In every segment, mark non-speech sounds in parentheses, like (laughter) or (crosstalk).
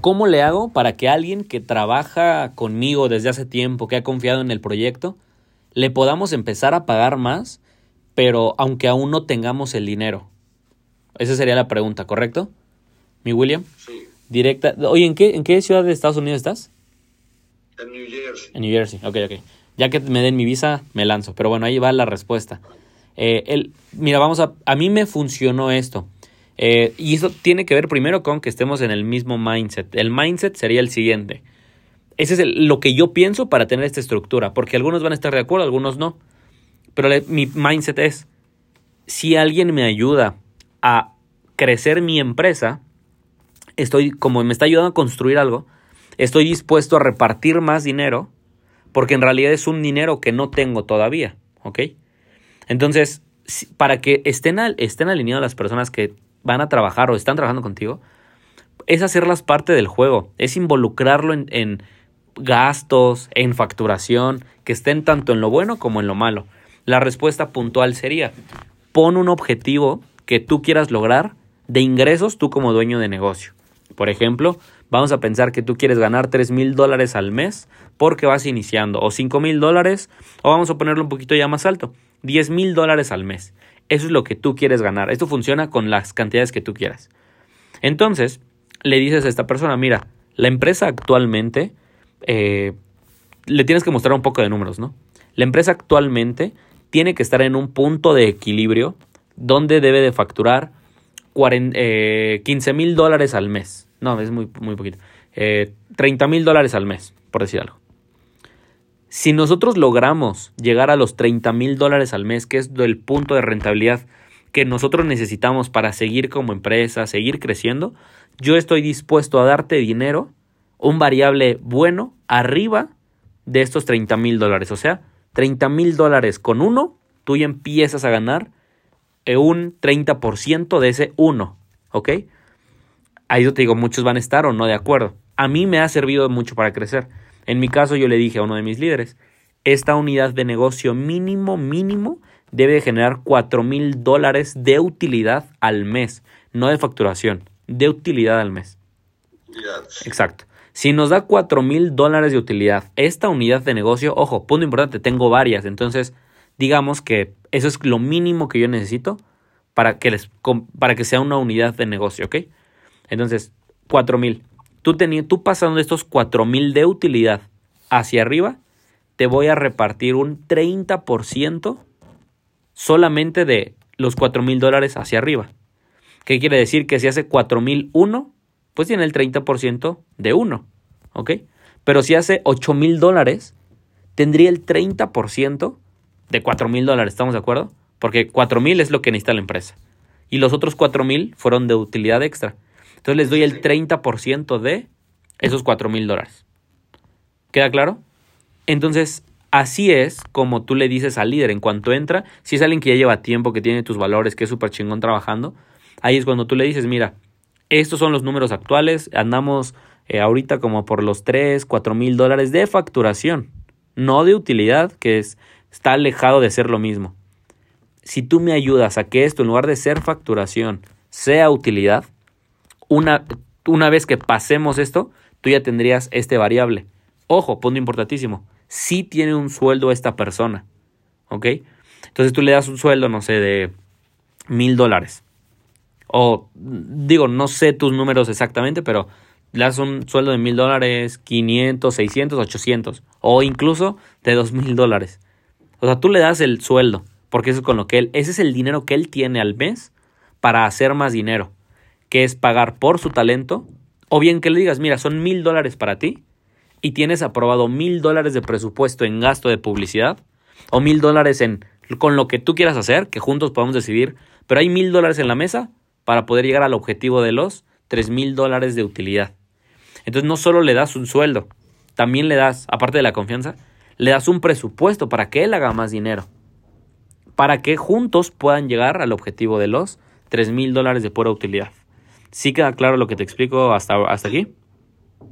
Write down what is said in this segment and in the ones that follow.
¿Cómo le hago para que alguien que trabaja conmigo desde hace tiempo, que ha confiado en el proyecto, le podamos empezar a pagar más, pero aunque aún no tengamos el dinero? Esa sería la pregunta, ¿correcto? ¿Mi William? Sí, Directa. Oye, ¿en qué, ¿en qué ciudad de Estados Unidos estás? en New Jersey. En New Jersey, ok, ok. Ya que me den mi visa, me lanzo. Pero bueno, ahí va la respuesta. Eh, el, mira, vamos a... A mí me funcionó esto. Eh, y eso tiene que ver primero con que estemos en el mismo mindset. El mindset sería el siguiente. Ese es el- lo que yo pienso para tener esta estructura. Porque algunos van a estar de acuerdo, algunos no. Pero mi mindset es, si alguien me ayuda a crecer mi empresa, estoy, como me está ayudando a construir algo, estoy dispuesto a repartir más dinero porque en realidad es un dinero que no tengo todavía, ¿ok? Entonces, para que estén, al- estén alineadas las personas que van a trabajar o están trabajando contigo, es hacerlas parte del juego, es involucrarlo en, en gastos, en facturación, que estén tanto en lo bueno como en lo malo. La respuesta puntual sería, pon un objetivo que tú quieras lograr de ingresos tú como dueño de negocio. Por ejemplo, vamos a pensar que tú quieres ganar 3 mil dólares al mes porque vas iniciando, o 5 mil dólares, o vamos a ponerlo un poquito ya más alto, 10 mil dólares al mes. Eso es lo que tú quieres ganar. Esto funciona con las cantidades que tú quieras. Entonces, le dices a esta persona, mira, la empresa actualmente, eh, le tienes que mostrar un poco de números, ¿no? La empresa actualmente tiene que estar en un punto de equilibrio donde debe de facturar 40, eh, 15 mil dólares al mes. No, es muy, muy poquito. Eh, 30 mil dólares al mes, por decir algo. Si nosotros logramos llegar a los 30 mil dólares al mes, que es el punto de rentabilidad que nosotros necesitamos para seguir como empresa, seguir creciendo, yo estoy dispuesto a darte dinero, un variable bueno, arriba de estos 30 mil dólares. O sea, 30 mil dólares con uno, tú ya empiezas a ganar eh, un 30% de ese uno, ¿ok? Ahí yo te digo, muchos van a estar o no de acuerdo. A mí me ha servido mucho para crecer. En mi caso yo le dije a uno de mis líderes, esta unidad de negocio mínimo, mínimo, debe de generar 4 mil dólares de utilidad al mes, no de facturación, de utilidad al mes. Exacto. Si nos da 4 mil dólares de utilidad esta unidad de negocio, ojo, punto importante, tengo varias, entonces digamos que eso es lo mínimo que yo necesito para que, les, para que sea una unidad de negocio, ¿ok? Entonces, 4 mil. Tú, tú pasando estos 4 mil de utilidad hacia arriba, te voy a repartir un 30% solamente de los 4 mil dólares hacia arriba. ¿Qué quiere decir? Que si hace 4001, pues tiene el 30% de 1, ¿ok? Pero si hace 8 mil dólares, tendría el 30% de 4 mil dólares, ¿estamos de acuerdo? Porque 4 mil es lo que necesita la empresa. Y los otros 4 mil fueron de utilidad extra. Entonces les doy el 30% de esos 4 mil dólares. ¿Queda claro? Entonces, así es como tú le dices al líder en cuanto entra, si es alguien que ya lleva tiempo, que tiene tus valores, que es súper chingón trabajando, ahí es cuando tú le dices, mira, estos son los números actuales, andamos eh, ahorita como por los 3, 4 mil dólares de facturación, no de utilidad, que es, está alejado de ser lo mismo. Si tú me ayudas a que esto, en lugar de ser facturación, sea utilidad, una, una vez que pasemos esto, tú ya tendrías este variable. Ojo, punto importantísimo. Sí tiene un sueldo esta persona. ¿Ok? Entonces tú le das un sueldo, no sé, de mil dólares. O digo, no sé tus números exactamente, pero le das un sueldo de mil dólares, 500, 600, 800. O incluso de dos mil dólares. O sea, tú le das el sueldo. Porque eso es con lo que él, ese es el dinero que él tiene al mes para hacer más dinero. Que es pagar por su talento. O bien que le digas, mira, son mil dólares para ti y tienes aprobado mil dólares de presupuesto en gasto de publicidad o mil dólares en con lo que tú quieras hacer, que juntos podamos decidir, pero hay mil dólares en la mesa para poder llegar al objetivo de los tres mil dólares de utilidad. Entonces no solo le das un sueldo, también le das, aparte de la confianza, le das un presupuesto para que él haga más dinero, para que juntos puedan llegar al objetivo de los tres mil dólares de pura utilidad. ¿Sí queda claro lo que te explico hasta, hasta aquí?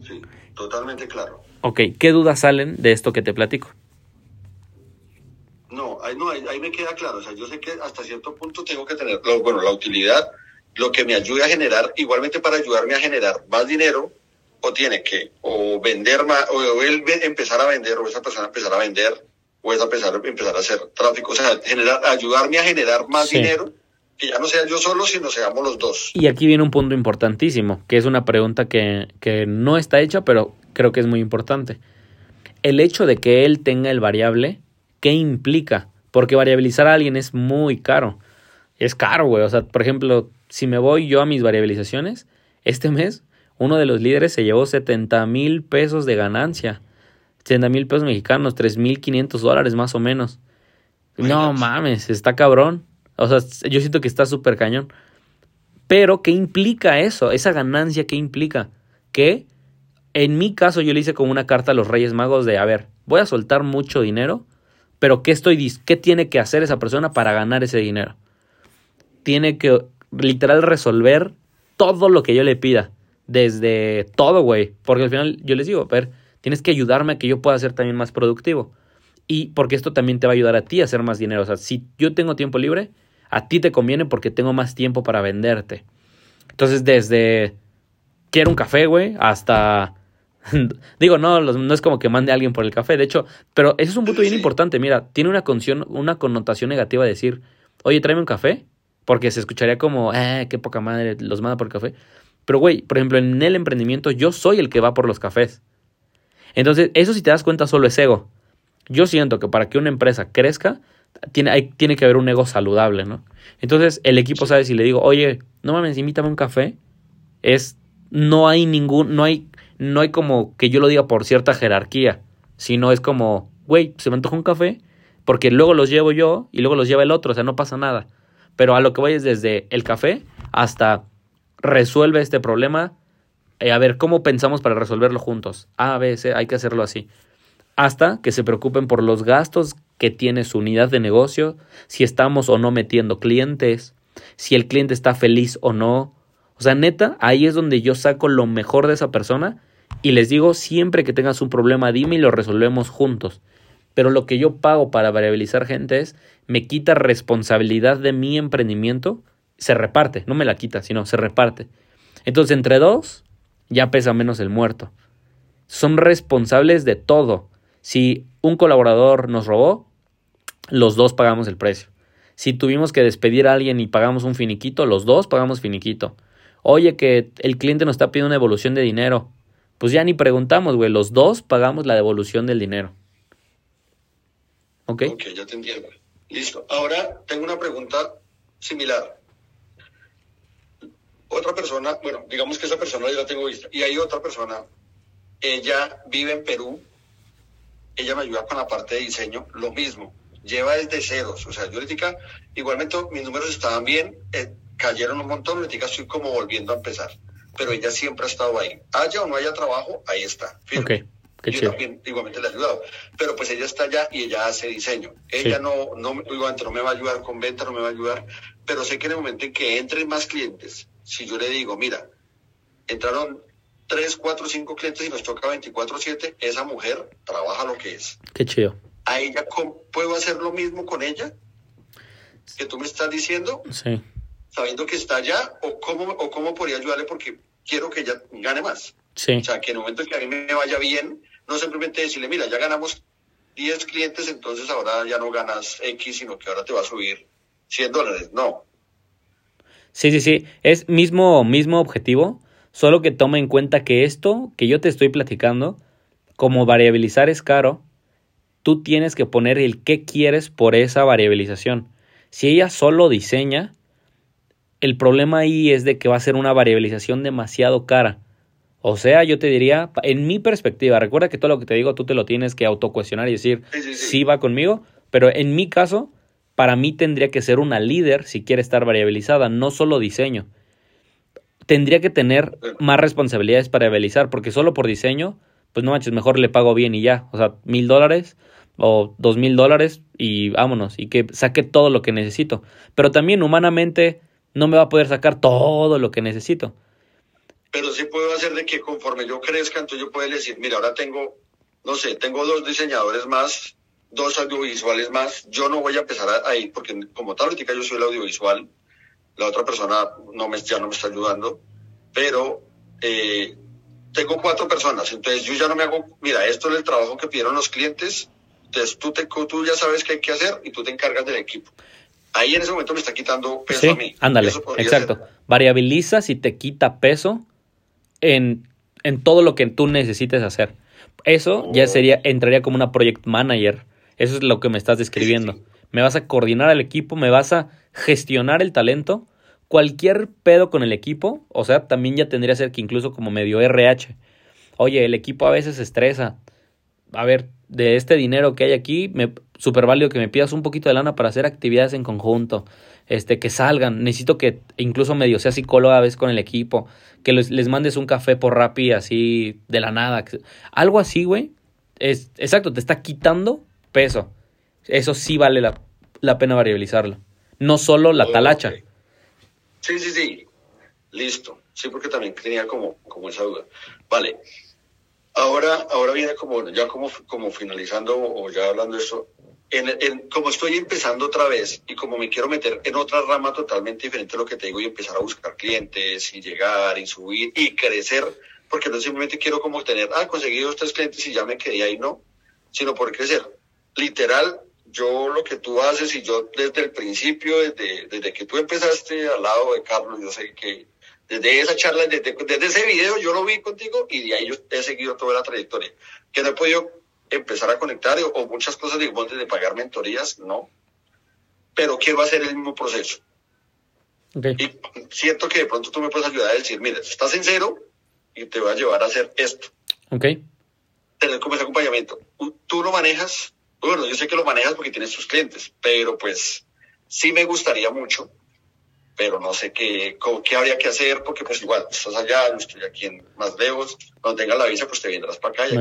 Sí, totalmente claro. Ok, ¿qué dudas salen de esto que te platico? No, ahí, no ahí, ahí me queda claro. O sea, yo sé que hasta cierto punto tengo que tener, lo- bueno, la utilidad, lo que me ayude a generar, igualmente para ayudarme a generar más dinero, o tiene que o vender más, o él empezar a vender, o esa persona empezar a vender, o esa persona empezar a hacer tráfico, o sea, generar, ayudarme a generar más Sí. dinero, que ya no sea yo solo, sino seamos los dos. Y aquí viene un punto importantísimo, que es una pregunta que, que no está hecha, pero creo que es muy importante. El hecho de que él tenga el variable, ¿qué implica? Porque variabilizar a alguien es muy caro. Es caro, güey. O sea, por ejemplo, si me voy yo a mis variabilizaciones, este mes uno de los líderes se llevó 70 mil pesos de ganancia. 70 mil pesos mexicanos, 3 mil 500 dólares más o menos. No mames, está cabrón. O sea, yo siento que está súper cañón. Pero, ¿qué implica eso? Esa ganancia, ¿qué implica? Que en mi caso yo le hice como una carta a los Reyes Magos de, a ver, voy a soltar mucho dinero, pero ¿qué, estoy, qué tiene que hacer esa persona para ganar ese dinero? Tiene que literal resolver todo lo que yo le pida. Desde todo, güey. Porque al final yo les digo, a ver, tienes que ayudarme a que yo pueda ser también más productivo. Y porque esto también te va a ayudar a ti a hacer más dinero. O sea, si yo tengo tiempo libre, a ti te conviene porque tengo más tiempo para venderte. Entonces, desde quiero un café, güey, hasta... (laughs) Digo, no, no es como que mande a alguien por el café, de hecho, pero ese es un punto bien importante. Mira, tiene una, conción- una connotación negativa decir, oye, tráeme un café, porque se escucharía como, eh, qué poca madre, los manda por el café. Pero, güey, por ejemplo, en el emprendimiento yo soy el que va por los cafés. Entonces, eso si te das cuenta solo es ego. Yo siento que para que una empresa crezca, tiene, hay- tiene que haber un ego saludable, ¿no? Entonces, el equipo sabe si le digo, oye, no mames, invítame un café, es, no hay ningún, no hay, no hay como que yo lo diga por cierta jerarquía, sino es como, güey, se me antoja un café, porque luego los llevo yo y luego los lleva el otro, o sea, no pasa nada. Pero a lo que voy es desde el café hasta resuelve este problema, eh, a ver, ¿cómo pensamos para resolverlo juntos? A, B, C, hay que hacerlo así hasta que se preocupen por los gastos que tiene su unidad de negocio, si estamos o no metiendo clientes, si el cliente está feliz o no. O sea, neta, ahí es donde yo saco lo mejor de esa persona y les digo, siempre que tengas un problema, dime y lo resolvemos juntos. Pero lo que yo pago para variabilizar gente es, me quita responsabilidad de mi emprendimiento, se reparte, no me la quita, sino se reparte. Entonces, entre dos, ya pesa menos el muerto. Son responsables de todo. Si un colaborador nos robó, los dos pagamos el precio. Si tuvimos que despedir a alguien y pagamos un finiquito, los dos pagamos finiquito. Oye, que el cliente nos está pidiendo una devolución de dinero. Pues ya ni preguntamos, güey. Los dos pagamos la devolución del dinero. ¿Ok? Ok, ya te entiendo. Listo. Ahora tengo una pregunta similar. Otra persona, bueno, digamos que esa persona ya la tengo vista. Y hay otra persona, ella vive en Perú, ella me ayuda con la parte de diseño, lo mismo, lleva desde ceros. O sea, yo ahorita, igualmente mis números estaban bien, eh, cayeron un montón, ahorita estoy como volviendo a empezar. Pero ella siempre ha estado ahí. Haya o no haya trabajo, ahí está. firme. Ok, qué yo chido. también igualmente le he ayudado. Pero pues ella está allá y ella hace diseño. Ella Sí. no, no, me- igualmente no me va a ayudar con venta, no me va a ayudar. Pero sé que en el momento en que entren más clientes, si yo le digo, mira, entraron 3, 4, 5 clientes y nos toca 24-7, esa mujer trabaja lo que es. Qué chido. ¿A ella cómo- puedo hacer lo mismo con ella? Que tú me estás diciendo, Sí. sabiendo que está allá, o cómo, o cómo podría ayudarle porque quiero que ella gane más. Sí. O sea, que en el momento en que a mí me vaya bien, no simplemente decirle, mira, ya ganamos 10 clientes, entonces ahora ya no ganas X, sino que ahora te va a subir 100 dólares. No. Sí, sí, sí. Es mismo, mismo objetivo, solo que toma en cuenta que esto que yo te estoy platicando, como variabilizar es caro, tú tienes que poner el qué quieres por esa variabilización. Si ella solo diseña, el problema ahí es de que va a ser una variabilización demasiado cara. O sea, yo te diría, en mi perspectiva, recuerda que todo lo que te digo tú te lo tienes que autocuestionar y decir, Sí, sí, sí. sí va conmigo, pero en mi caso, para mí tendría que ser una líder si quiere estar variabilizada, no solo diseño. Tendría que tener más responsabilidades para variabilizar, porque solo por diseño, pues no manches, mejor le pago bien y ya. O sea, mil dólares o dos mil dólares y vámonos, y que saque todo lo que necesito. Pero también humanamente no me va a poder sacar todo lo que necesito. Pero sí puedo hacer de que conforme yo crezca, entonces yo puedo decir, mira, ahora tengo, no sé, tengo dos diseñadores más, dos audiovisuales más. Yo no voy a empezar ahí, porque como tal, ahorita yo soy el audiovisual. La otra persona no me, ya no me está ayudando. Pero eh, tengo cuatro personas, entonces yo ya no me hago, mira, esto es el trabajo que pidieron los clientes, entonces tú, te, tú ya sabes qué hay que hacer y tú te encargas del equipo. Ahí en ese momento me está quitando peso a mí. Ándale, exacto. Variabilizas y te quita peso en, en, todo lo que tú necesites hacer. Eso ya oh. sería, entraría como una project manager. Eso es lo que me estás describiendo. Me vas a coordinar al equipo, me vas a gestionar el talento. Cualquier pedo con el equipo, o sea, también ya tendría que ser que incluso como medio RH. Oye, el equipo a veces estresa. A ver, de este dinero que hay aquí, me, súper válido que me pidas un poquito de lana para hacer actividades en conjunto, este, que salgan. Necesito que incluso medio sea psicóloga a veces con el equipo, que les, les mandes un café por Rappi así de la nada. Algo así, güey. Es, exacto, te está quitando peso. Eso sí vale la, la pena variabilizarlo. No solo la talacha. Sí, sí, sí. Listo. Sí, porque también tenía como, como esa duda. Vale. Ahora, ahora viene como, ya como, como finalizando o ya hablando de esto, en, como estoy empezando otra vez y como me quiero meter en otra rama totalmente diferente a lo que te digo y empezar a buscar clientes y llegar y subir y crecer, porque no simplemente quiero como tener, ah, conseguí dos, tres clientes y ya me quedé ahí, no, sino por crecer. Literal, yo lo que tú haces y yo desde el principio, desde, desde que tú empezaste al lado de Carlos, yo sé que desde esa charla, desde, desde ese video yo lo vi contigo y de ahí yo he seguido toda la trayectoria, que no he podido empezar a conectar o, muchas cosas de de pagar mentorías, no. Pero quiero hacer el mismo proceso. Y siento que de pronto tú me puedes ayudar a decir, mira, estás en cero y te voy a llevar a hacer esto. Ok. Tener como ese acompañamiento. Tú lo manejas, bueno, yo sé que lo manejas porque tienes tus clientes, pero pues sí me gustaría mucho, pero no sé qué, qué habría que hacer porque pues igual, estás allá, no estoy aquí en más lejos, cuando tengas la visa pues te vendrás para acá. Y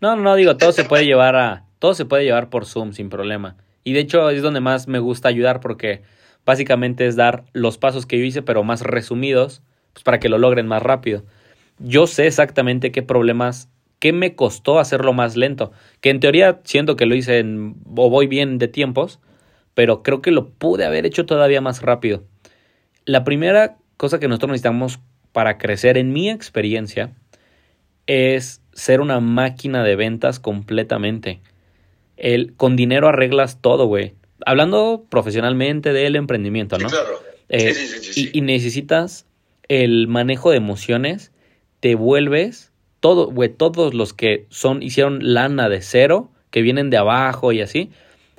no, no, digo, todo se puede (laughs) llevar a, todo se puede llevar por Zoom sin problema. Y de hecho es donde más me gusta ayudar porque básicamente es dar los pasos que yo hice, pero más resumidos, pues para que lo logren más rápido. Yo sé exactamente qué problemas, qué me costó hacerlo más lento, que en teoría siento que lo hice en, o voy bien de tiempos, pero creo que lo pude haber hecho todavía más rápido. La primera cosa que nosotros necesitamos para crecer, en mi experiencia, es ser una máquina de ventas completamente. El, con dinero arreglas todo, güey. Hablando profesionalmente del emprendimiento, ¿no? claro. Eh, y, necesitas el manejo de emociones, te vuelves todos los que son, hicieron lana de cero, que vienen de abajo y así,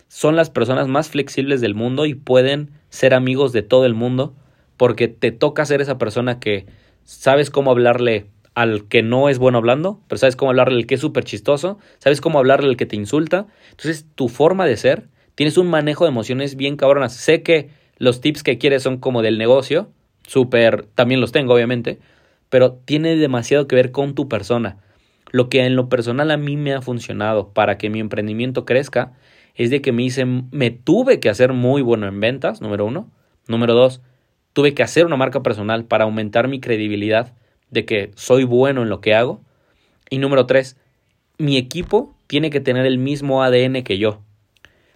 son las personas más flexibles del mundo y pueden ser amigos de todo el mundo porque te toca ser esa persona que sabes cómo hablarle al que no es bueno hablando, pero sabes cómo hablarle al que es súper chistoso, sabes cómo hablarle al que te insulta. Entonces, tu forma de ser, tienes un manejo de emociones bien cabronas. Sé que los tips que quieres son como del negocio, súper, también los tengo, obviamente, pero tiene demasiado que ver con tu persona. Lo que en lo personal a mí me ha funcionado para que mi emprendimiento crezca es de que me hice, me tuve que hacer muy bueno en ventas, número uno. Número dos, tuve que hacer una marca personal para aumentar mi credibilidad de que soy bueno en lo que hago. Y número tres, mi equipo tiene que tener el mismo ADN que yo.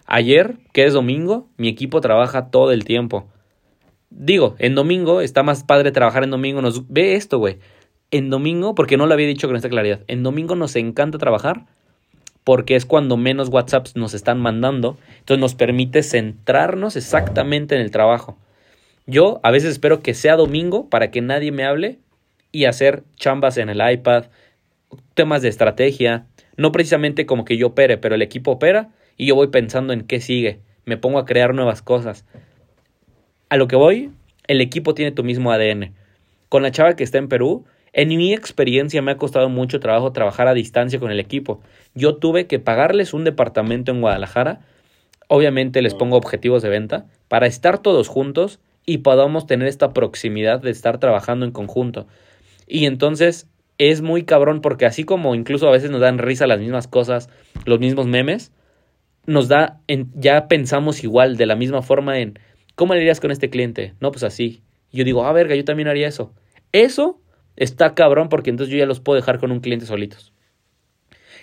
Ayer, que es domingo, mi equipo trabaja todo el tiempo. Digo, en domingo está más padre trabajar en domingo. Nos ve esto, güey. En domingo, porque no lo había dicho con esta claridad. En domingo nos encanta trabajar porque es cuando menos WhatsApps nos están mandando. Entonces nos permite centrarnos exactamente en el trabajo. Yo a veces espero que sea domingo para que nadie me hable y hacer chambas en el iPad, temas de estrategia, no precisamente como que yo opere, pero el equipo opera y yo voy pensando en qué sigue, me pongo a crear nuevas cosas. A lo que voy, el equipo tiene tu mismo ADN. Con la chava que está en Perú, en mi experiencia me ha costado mucho trabajo trabajar a distancia con el equipo. Yo tuve que pagarles un departamento en Guadalajara, obviamente les pongo objetivos de venta, para estar todos juntos y podamos tener esta proximidad de estar trabajando en conjunto. Y entonces es muy cabrón porque así como incluso a veces nos dan risa las mismas cosas, los mismos memes, nos da, en, ya pensamos igual, de la misma forma en, ¿cómo le dirías con este cliente? No, pues así. Yo digo, ah, verga, yo también haría eso. Eso está cabrón porque entonces yo ya los puedo dejar con un cliente solitos.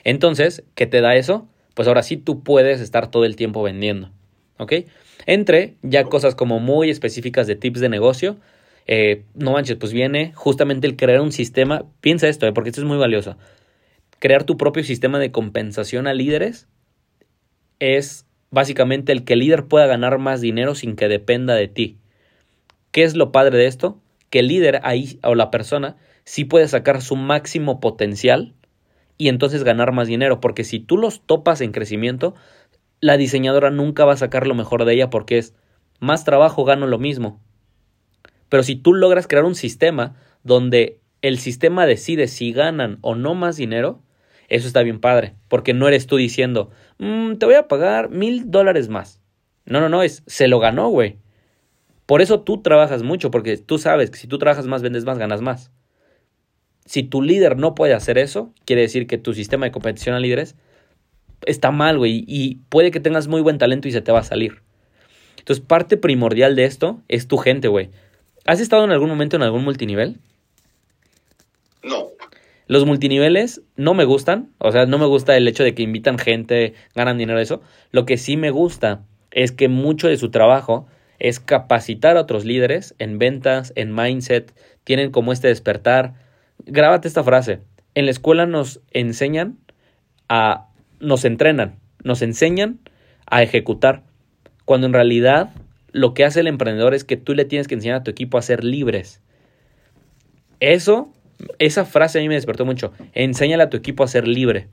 Entonces, ¿qué te da eso? Pues ahora sí tú puedes estar todo el tiempo vendiendo. ¿Ok? Entre ya cosas como muy específicas de tips de negocio, eh, no manches, pues viene justamente el crear un sistema, piensa esto, eh, porque esto es muy valioso, crear tu propio sistema de compensación a líderes es básicamente el que el líder pueda ganar más dinero sin que dependa de ti. ¿Qué es lo padre de esto? Que el líder ahí o la persona sí puede sacar su máximo potencial y entonces ganar más dinero, porque si tú los topas en crecimiento, la diseñadora nunca va a sacar lo mejor de ella porque es más trabajo, gano lo mismo. Pero si tú logras crear un sistema donde el sistema decide si ganan o no más dinero, eso está bien padre, porque no eres tú diciendo, mm, te voy a pagar mil dólares más. No, no, no, es, se lo ganó, güey. Por eso tú trabajas mucho, porque tú sabes que si tú trabajas más, vendes más, ganas más. Si tu líder no puede hacer eso, quiere decir que tu sistema de competición a líderes está mal, güey, y puede que tengas muy buen talento y se te va a salir. Entonces, parte primordial de esto es tu gente, güey. ¿Has estado en algún momento en algún multinivel? No. Los multiniveles no me gustan, o sea, no me gusta el hecho de que invitan gente, ganan dinero, eso. Lo que sí me gusta es que mucho de su trabajo es capacitar a otros líderes en ventas, en mindset, tienen como este despertar. Grábate esta frase. En la escuela nos enseñan a, nos entrenan, nos enseñan a ejecutar, cuando en realidad lo que hace el emprendedor es que tú le tienes que enseñar a tu equipo a ser libres. Eso, esa frase a mí me despertó mucho. Enséñale a tu equipo a ser libre.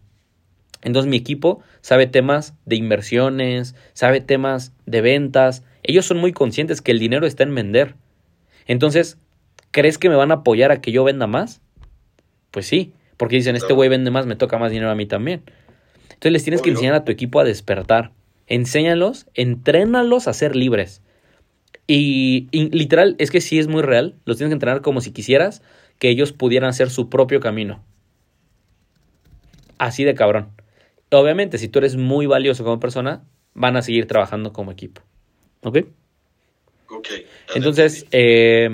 Entonces mi equipo sabe temas de inversiones, sabe temas de ventas, ellos son muy conscientes que el dinero está en vender. Entonces, ¿crees que me van a apoyar a que yo venda más? Pues sí, porque dicen, este güey vende más, me toca más dinero a mí también. Entonces les tienes que enseñar a tu equipo a despertar. Enséñalos, entrénalos a ser libres. Y, y, literal, es que sí es muy real. Los tienes que entrenar como si quisieras que ellos pudieran hacer su propio camino. Así de cabrón. Obviamente, si tú eres muy valioso como persona, van a seguir trabajando como equipo. ¿Ok? Ok. Entonces, eh,